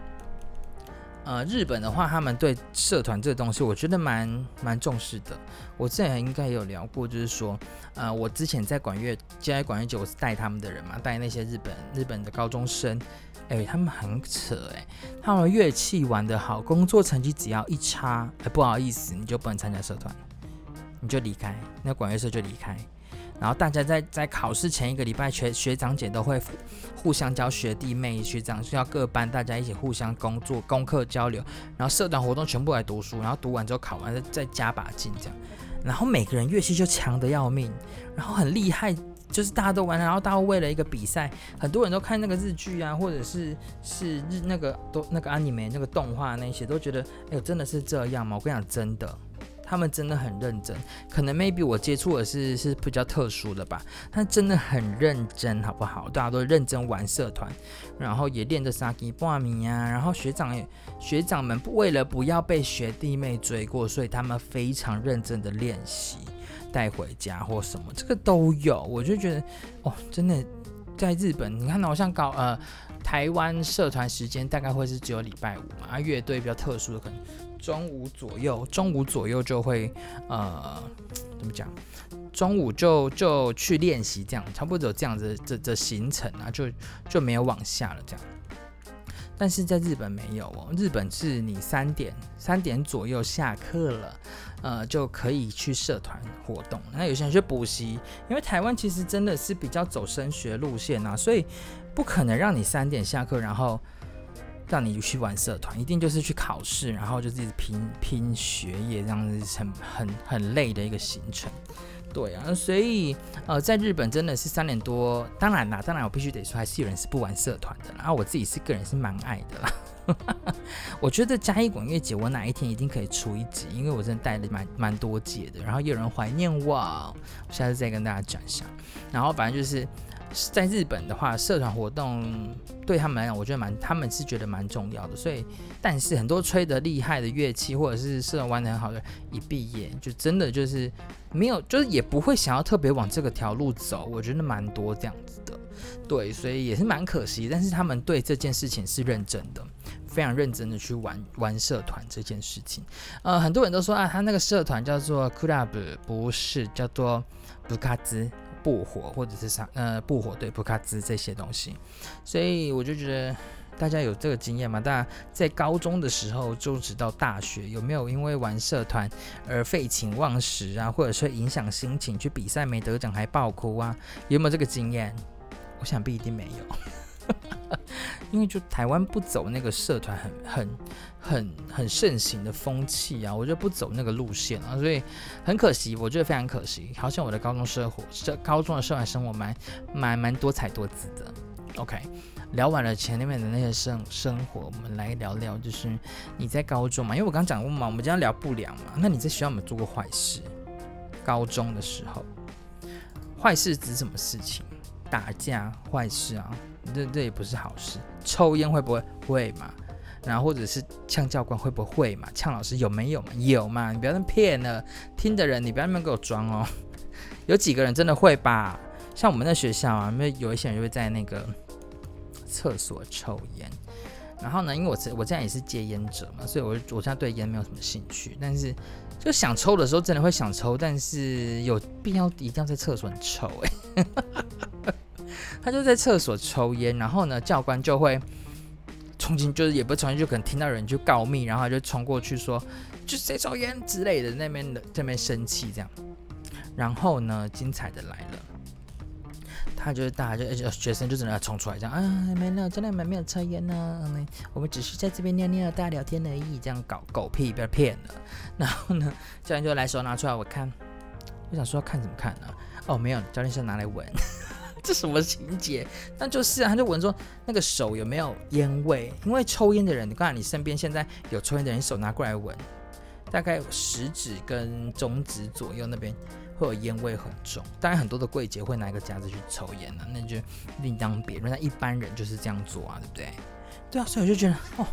呃，日本的话，他们对社团这个东西，我觉得蛮蛮重视的。我之前应该有聊过，就是说，呃，我之前在管乐，接管乐节，我是带他们的人嘛，带那些日本日本的高中生。哎，他们很扯哎，他们乐器玩得好，工作成绩只要一差，哎，不好意思，你就不能参加社团。你就离开，那管乐社就离开，然后大家在在考试前一个礼拜，学学长姐都会互相教学弟妹，学长需要各班大家一起互相工作、功课交流，然后社团活动全部来读书，然后读完之后考完再再加把劲这样，然后每个人乐器就强得要命，然后很厉害，就是大家都玩，然后大家为了一个比赛，很多人都看那个日剧啊，或者是是日那个都那个 anime 那个动画那些，都觉得哎呦真的是这样吗？我跟你讲真的。他们真的很认真，可能 maybe 我接触的是是比较特殊的吧，他真的很认真，好不好？大家都认真玩社团，然后也练着萨基波米呀，然后学长学长们为了不要被学弟妹追过，所以他们非常认真的练习带回家或什么，这个都有。我就觉得哦，真的在日本，你看到好像搞呃台湾社团时间大概会是只有礼拜五嘛，啊乐队比较特殊的可能。中午左右，中午左右就会，呃，怎么讲？中午就就去练习，这样差不多只有这样子这这行程啊，就就没有往下了这样。但是在日本没有哦，日本是你三点三点左右下课了，呃，就可以去社团活动。那有些人去补习，因为台湾其实真的是比较走升学路线啊，所以不可能让你三点下课，然后让你去玩社团，一定就是去考试，然后就是一直拼拼学业，这样子很很很累的一个行程。对啊，所以呃，在日本真的是三点多，当然啦，当然我必须得说，还是有人是不玩社团的啦。然后我自己是个人是蛮爱的啦。我觉得嘉义管乐节，我哪一天一定可以出一集，因为我真的带了蛮蛮多届的。然后也有人怀念我，我下次再跟大家讲一下。然后反正就是在日本的话，社团活动对他们来讲，我觉得蛮，他们是觉得蛮重要的。所以，但是很多吹得厉害的乐器，或者是社团玩得很好的，一毕业就真的就是。没有，就是也不会想要特别往这个条路走，我觉得蛮多这样子的，对，所以也是蛮可惜。但是他们对这件事情是认真的，非常认真的去玩玩社团这件事情。呃，很多人都说啊，他那个社团叫做 club，不是叫做布卡兹布火，或者是啥呃布火对布卡兹这些东西，所以我就觉得。大家有这个经验吗？大家在高中的时候，就直到大学，有没有因为玩社团而废寝忘食啊，或者说影响心情，去比赛没得奖还爆哭啊？有没有这个经验？我想必一定没有，因为就台湾不走那个社团很很很很盛行的风气啊，我就不走那个路线啊，所以很可惜，我觉得非常可惜。好像我的高中生活，高中的社团生活蛮蛮蛮多彩多姿的。OK。聊完了前面的那些生生活，我们来聊聊，就是你在高中嘛，因为我刚讲过嘛，我们今天聊不良嘛，那你在学校有没有做过坏事？高中的时候，坏事指什么事情？打架坏事啊，这这也不是好事。抽烟会不会？会嘛？然后或者是呛教官会不会嘛？呛老师有没有嘛？有嘛？你不要那么骗了，听的人你不要那么给我装哦。有几个人真的会吧？像我们那学校啊，因为有一些人就会在那个。厕所抽烟，然后呢，因为我我这样也是戒烟者嘛，所以我我现在对烟没有什么兴趣，但是就想抽的时候真的会想抽，但是有必要一定要在厕所抽哎，他就在厕所抽烟，然后呢，教官就会冲进，就是也不冲进，就可能听到人就告密，然后就冲过去说，就谁抽烟之类的，那边的这边生气这样，然后呢，精彩的来了。他就是大家就学生就只能冲出来这样啊，没有，真的没没有抽烟呢。我们只是在这边尿尿、大家聊天而已，这样搞狗屁，不要骗了。然后呢，教练就来手拿出来，我看，我想说看怎么看呢？哦，没有，教练是拿来闻，这什么情节？那就是啊，他就闻说那个手有没有烟味，因为抽烟的人，你看你身边现在有抽烟的人，手拿过来闻，大概食指跟中指左右那边。会有烟味很重，当然很多的柜姐会拿一个夹子去抽烟啊，那就另当别论。那一般人就是这样做啊，对不对？对啊，所以我就觉得哦，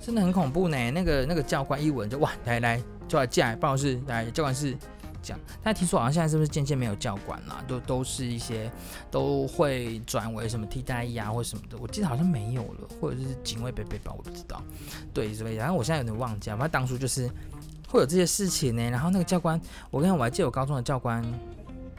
真的很恐怖呢。那个那个教官一闻就哇，来来，就来进来办公室来，教官是这样。但听说好像现在是不是渐渐没有教官了？都都是一些都会转为什么替代役啊或什么的。我记得好像没有了，或者是警卫背背包，我不知道。对，之类的然后我现在有点忘记了，反正当初就是。会有这些事情呢，然后那个教官，我跟你，我还记得我高中的教官，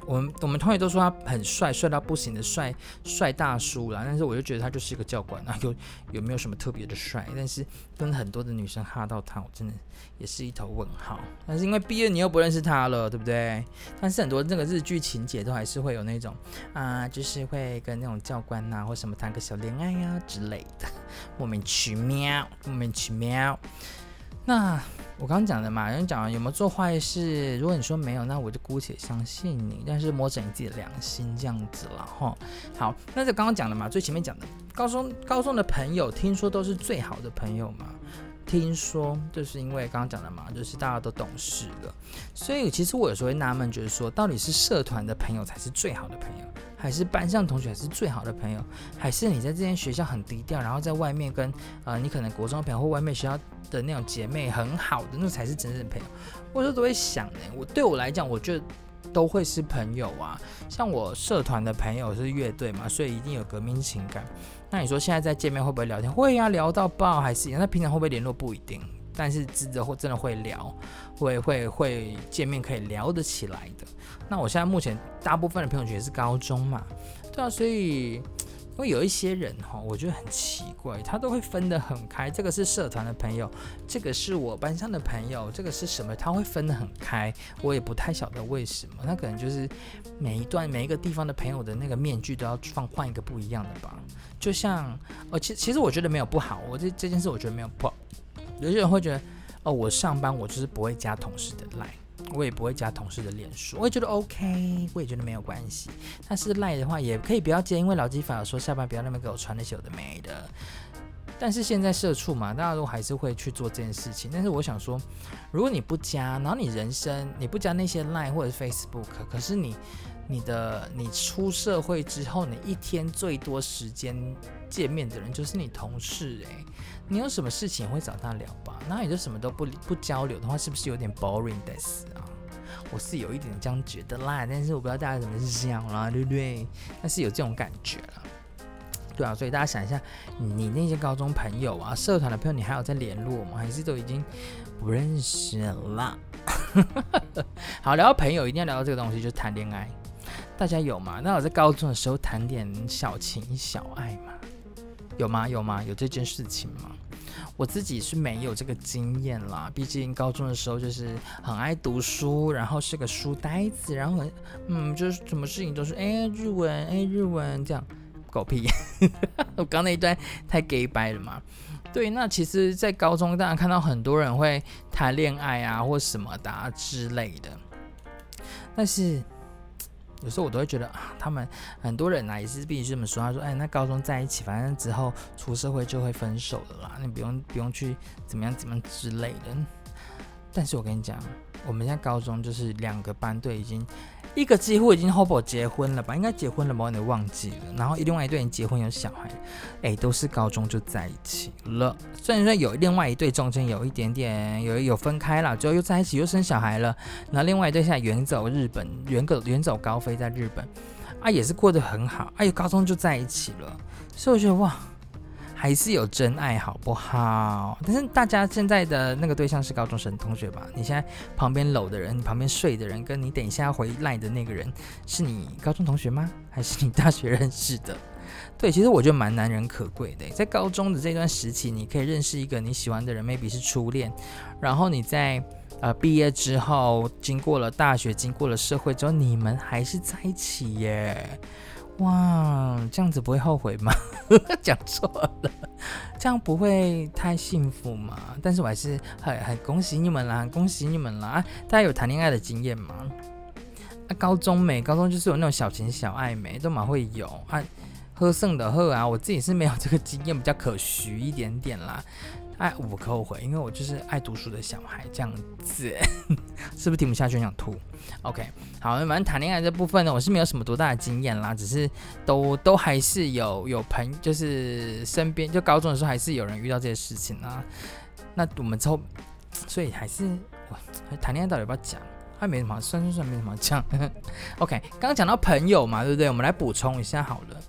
我们我们同学都说他很帅，帅到不行的帅帅大叔啦，但是我就觉得他就是一个教官啊，有有没有什么特别的帅？但是跟很多的女生哈到他，我真的也是一头问号。但是因为毕业你又不认识他了，对不对？但是很多那个日剧情节都还是会有那种啊，就是会跟那种教官呐、啊、或什么谈个小恋爱呀、啊、之类的，莫名其妙，莫名其妙。那我刚刚讲的嘛，人讲有没有做坏事？如果你说没有，那我就姑且相信你。但是摸着你自己的良心这样子了哈。好，那就刚刚讲的嘛，最前面讲的高中高中的朋友，听说都是最好的朋友嘛。听说就是因为刚刚讲的嘛，就是大家都懂事了，所以其实我有时候会纳闷，就是说到底是社团的朋友才是最好的朋友，还是班上同学才是最好的朋友，还是你在这间学校很低调，然后在外面跟呃你可能国中朋友或外面学校的那种姐妹很好的，那才是真正的朋友。我就都会想呢，我对我来讲，我觉得都会是朋友啊。像我社团的朋友是乐队嘛，所以一定有革命情感。那你说现在在见面会不会聊天？会呀、聊到爆还是一样。那平常会不会联络不一定，但是真的会真的会聊，会会会见面可以聊得起来的。那我现在目前大部分的朋友圈是高中嘛，对啊，所以因为有一些人哈，我觉得很奇怪，他都会分得很开。这个是社团的朋友，这个是我班上的朋友，这个是什么？他会分得很开。我也不太晓得为什么，那可能就是每一段每一个地方的朋友的那个面具都要放换一个不一样的吧。就像哦，其其实我觉得没有不好，我这这件事我觉得没有不好。有些人会觉得哦，我上班我就是不会加同事的赖。我也不会加同事的脸书，我也觉得 OK，我也觉得没有关系。但是赖的话也可以不要接，因为老机法有说下班不要那边给我传那些有的没的。但是现在社畜嘛，大家都还是会去做这件事情。但是我想说，如果你不加，然后你人生你不加那些赖或者 Facebook，可是你你的你出社会之后，你一天最多时间见面的人就是你同事诶、你有什么事情会找他聊吧？那你就什么都不不交流的话，是不是有点 boring 的死啊？我是有一点这样觉得啦，但是我不知道大家怎么想啦，对不对？但是有这种感觉了，对啊。所以大家想一下，你那些高中朋友啊、社团的朋友，你还有在联络吗？还是都已经不认识了？好，聊到朋友，一定要聊到这个东西，就是谈恋爱。大家有吗？那我在高中的时候谈点小情小爱吗？有吗？有吗？有这件事情吗？我自己是没有这个经验啦，毕竟高中的时候就是很爱读书，然后是个书呆子，然后很嗯，就是什么事情都是哎日文哎日文这样，狗屁！我刚那一段太 gay 掰了嘛。对，那其实，在高中当然看到很多人会谈恋爱啊，或什么的、啊、之类的，但是。有时候我都会觉得啊，他们很多人啊也是必须这么说。他说：“哎，那高中在一起，反正之后出社会就会分手的啦，你不用不用去怎么样怎么样之类的。”但是我跟你讲，我们现在高中就是两个班队已经。一个几乎已经 hobo 结婚了吧？应该结婚了吧？我有点忘记了。然后另外一对人结婚有小孩，哎，都是高中就在一起了。虽然说有另外一对中间有一点点有有分开了，之后又在一起又生小孩了。然后另外一对现在远走日本，远走远走高飞在日本，啊，也是过得很好。哎呦，高中就在一起了，所以我觉得哇。还是有真爱，好不好？但是大家现在的那个对象是高中生同学吧？你现在旁边搂的人，你旁边睡的人，跟你等一下回来的那个人，是你高中同学吗？还是你大学认识的？对，其实我觉得蛮难能可贵的，在高中的这段时期，你可以认识一个你喜欢的人，maybe 是初恋，然后你在呃毕业之后，经过了大学，经过了社会之后，你们还是在一起耶。哇，这样子不会后悔吗？讲错了，这样不会太幸福吗？但是我还是很很恭喜你们啦，恭喜你们啦！啊，大家有谈恋爱的经验吗？啊，高中没，高中就是有那种小情小爱没，都蛮会有啊。喝剩的喝啊，我自己是没有这个经验，比较可许一点点啦。爱无可后悔，因为我就是爱读书的小孩，这样子 是不是听不下去想吐？OK，好，反正谈恋爱这部分呢，我是没有什么多大的经验啦，只是都都还是有有朋，就是身边就高中的时候还是有人遇到这些事情啊。那我们之后，所以还是谈恋爱到底要不要讲？还没什么，算算算没什么讲。OK，刚刚讲到朋友嘛，对不对？我们来补充一下好了。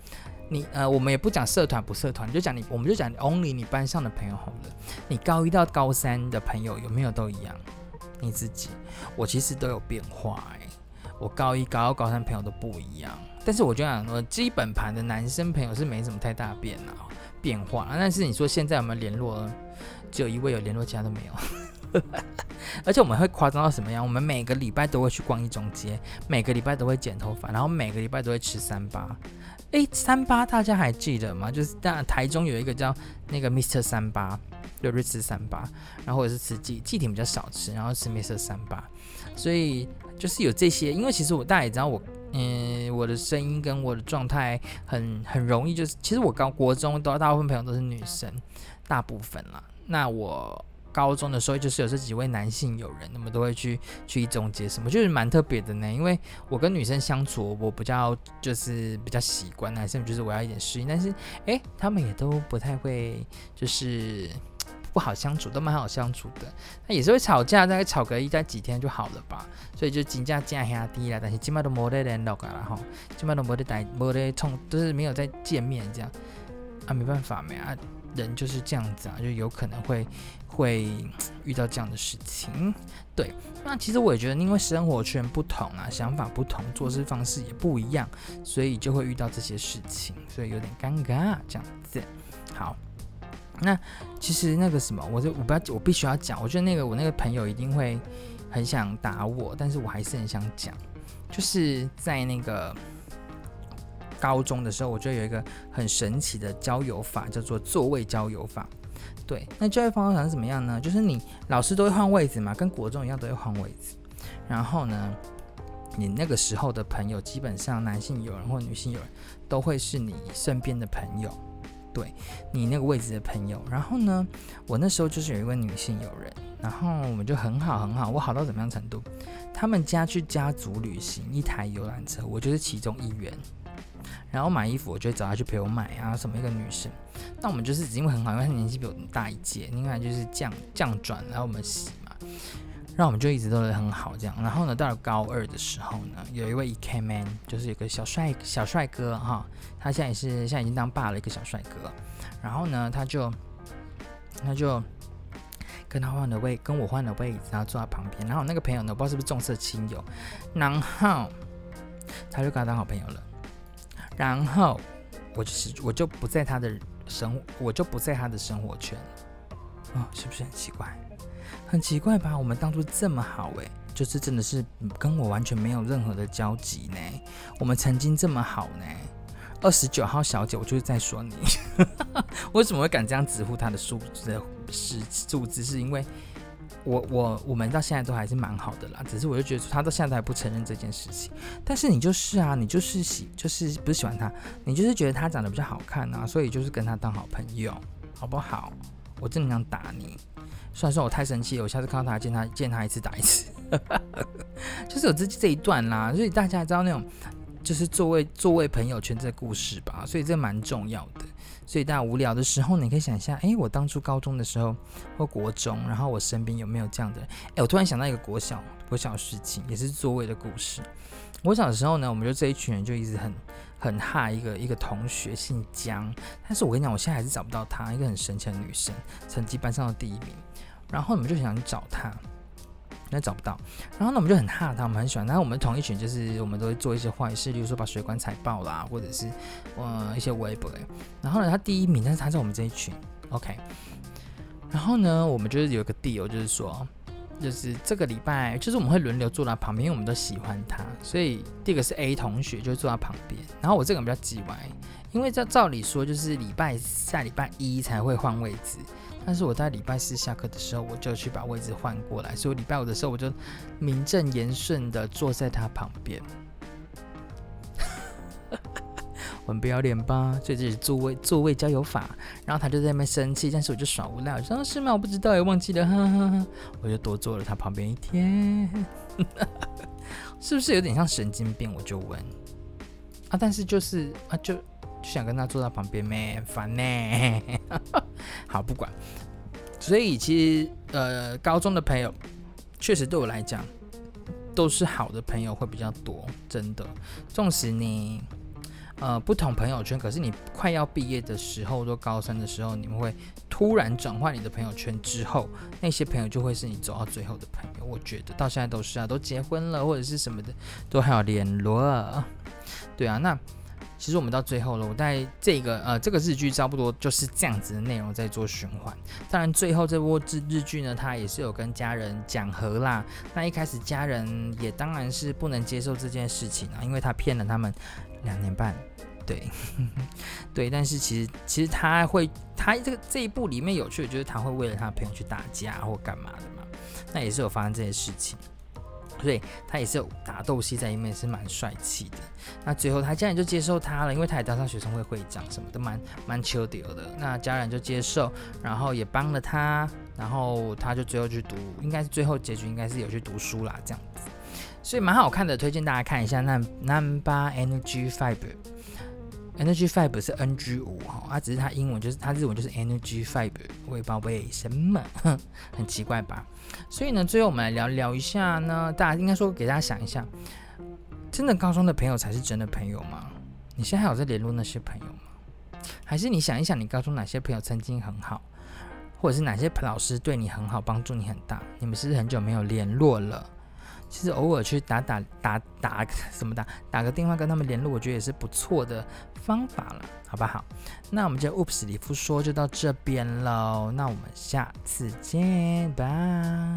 你呃，我们也不讲社团不社团，就讲你，我们就讲 only 你班上的朋友好了。你高一到高三的朋友有没有都一样？你自己，我其实都有变化哎、我高一、高二、高三朋友都不一样，但是我觉得我基本盘的男生朋友是没什么太大变啊变化。但是你说现在有没有联络？只有一位有联络，其他都没有。而且我们会夸张到什么样？我们每个礼拜都会去逛一中街，每个礼拜都会剪头发，然后每个礼拜都会吃三八。诶，三八大家还记得吗？就是当然台中有一个叫那个 Mr. 三八，就去吃三八，然后或者是吃鸡鸡挺比较少吃，然后吃 Mr. 三八，所以就是有这些。因为其实我大家也知道我，嗯，我的声音跟我的状态很很容易，就是其实我高国中都大部分朋友都是女生，大部分啦。那我。高中的时候就是有这几位男性友人，那么都会去去一中街什么，就是蛮特别的呢。因为我跟女生相处，我比较就是比较习惯，男生就是我要一点适应。但是诶，他们也都不太会，就是不好相处，都蛮好相处的。那也是会吵架，大概吵个一在几天就好了吧。所以就金价降下低了，但是基本都没得联络了哈，基本都没得带，没得冲，都是没有再见面这样啊，没办法没啊。人就是这样子啊，就有可能会会遇到这样的事情。对，那其实我也觉得，因为生活圈不同啊，想法不同，做事方式也不一样，所以就会遇到这些事情，所以有点尴尬这样子。好，那其实那个什么，我就我不要，我必须要讲，我觉得那个我那个朋友一定会很想打我，但是我还是很想讲，就是在那个。高中的时候，我就有一个很神奇的交友法，叫做座位交友法。对，那交友方法是怎么样呢？就是你老师都会换位置嘛，跟国中一样都会换位置。然后呢，你那个时候的朋友，基本上男性友人或女性友人，都会是你身边的朋友，对你那个位置的朋友。然后呢，我那时候就是有一位女性友人，然后我们就很好很好，我好到怎么样程度？他们家去家族旅行，一台游览车，我就是其中一员。然后买衣服，我就会找他去陪我买啊，什么一个女生。那我们就是因为很好，因为她年纪比我大一届，另外就是降降转，然后我们洗嘛，然后我们就一直都是很好这样。然后呢，到了高二的时候呢，有一位 EK man，就是有个小帅小帅哥哈，他现在也是现在已经当爸了一个小帅哥。然后呢，他就他就跟他换了位，跟我换了位置，然后坐在旁边。然后那个朋友呢，不知道是不是重色轻友，然后他就跟他当好朋友了。然后我就是我就不在他的生我就不在他的生活圈啊、哦，是不是很奇怪？很奇怪吧？我们当初这么好诶，就是真的是跟我完全没有任何的交集呢。我们曾经这么好呢。二十九号小姐，我就是在说你，为什么会敢这样直呼他的数字是数字？是因为。我我我们到现在都还是蛮好的啦，只是我就觉得他到现在都还不承认这件事情。但是你就是啊，你就是喜就是不是喜欢他，你就是觉得他长得比较好看啊，所以就是跟他当好朋友，好不好？我真的想打你，虽然说我太生气了，我下次看到他见他见他一次打一次，就是有这这一段啦。所以大家知道那种就是座位座位朋友圈这个故事吧，所以这蛮重要的。所以大家无聊的时候，你可以想一下，诶，我当初高中的时候或国中，然后我身边有没有这样的人？诶，我突然想到一个国小国小事情，也是座位的故事。我小的时候呢，我们就这一群人就一直很很哈一个一个同学，姓江，但是我跟你讲，我现在还是找不到她，一个很神奇的女生，成绩班上的第一名。然后我们就想找她。那找不到，然后呢，我们就很怕他，我们很喜欢。然后我们同一群，就是我们都会做一些坏事，例如说把水管踩爆啦，或者是呃一些微博。然后呢，他第一名，但是他在我们这一群，OK。然后呢，我们就是有个 deal，就是说，就是这个礼拜，就是我们会轮流坐在旁边，因为我们都喜欢他，所以第一个是 A 同学就坐在旁边。然后我这个人比较机歪，因为照照理说，就是礼拜下礼拜一才会换位置。但是我在礼拜四下课的时候，我就去把位置换过来，所以礼拜五的时候，我就名正言顺的坐在他旁边。我很不要脸吧？所以这是座位座位交友法。然后他就在那边生气，但是我就耍无赖，我说是吗？我不知道，也忘记了，哈哈哈。我就多坐了他旁边一天，是不是有点像神经病？我就问啊，但是就是啊就。就想跟他坐在旁边咩，烦呢。好，不管。所以其实呃，高中的朋友确实对我来讲都是好的朋友会比较多，真的。纵使你呃不同朋友圈，可是你快要毕业的时候，都高三的时候，你们会突然转换你的朋友圈之后，那些朋友就会是你走到最后的朋友。我觉得到现在都是啊，都结婚了或者是什么的，都还有联络。对啊，那。其实我们到最后了，我在这个呃这个日剧差不多就是这样子的内容在做循环。当然最后这波日日剧呢，他也是有跟家人讲和啦。那一开始家人也当然是不能接受这件事情啊，因为他骗了他们两年半。对，对，但是其实其实他会，他这个这一部里面有趣的就是他会为了他朋友去打架或干嘛的嘛，那也是有发生这些事情。所以他也是有打斗戏在里面，是蛮帅气的。那最后他家人就接受他了，因为他也当上学生会会长什么的，蛮蛮 chill 的。那家人就接受，然后也帮了他，然后他就最后去读，应该是最后结局应该是有去读书啦，这样子。所以蛮好看的，推荐大家看一下。那 Number NG Fiber。Energy Five 是 NG 五哈，它只是它英文就是它日文就是 Energy Five，我也不知道为什么，很奇怪吧？所以呢，最后我们来聊聊一下呢，大家应该说给大家想一下，真的高中的朋友才是真的朋友吗？你现在还有在联络那些朋友吗？还是你想一想，你高中哪些朋友曾经很好，或者是哪些老师对你很好，帮助你很大？你们是不是很久没有联络了？其实偶尔去打打打打 什么打打个电话跟他们联络，我觉得也是不错的方法了，好不好？那我们就 Oops 里夫说就到这边喽，那我们下次见，拜。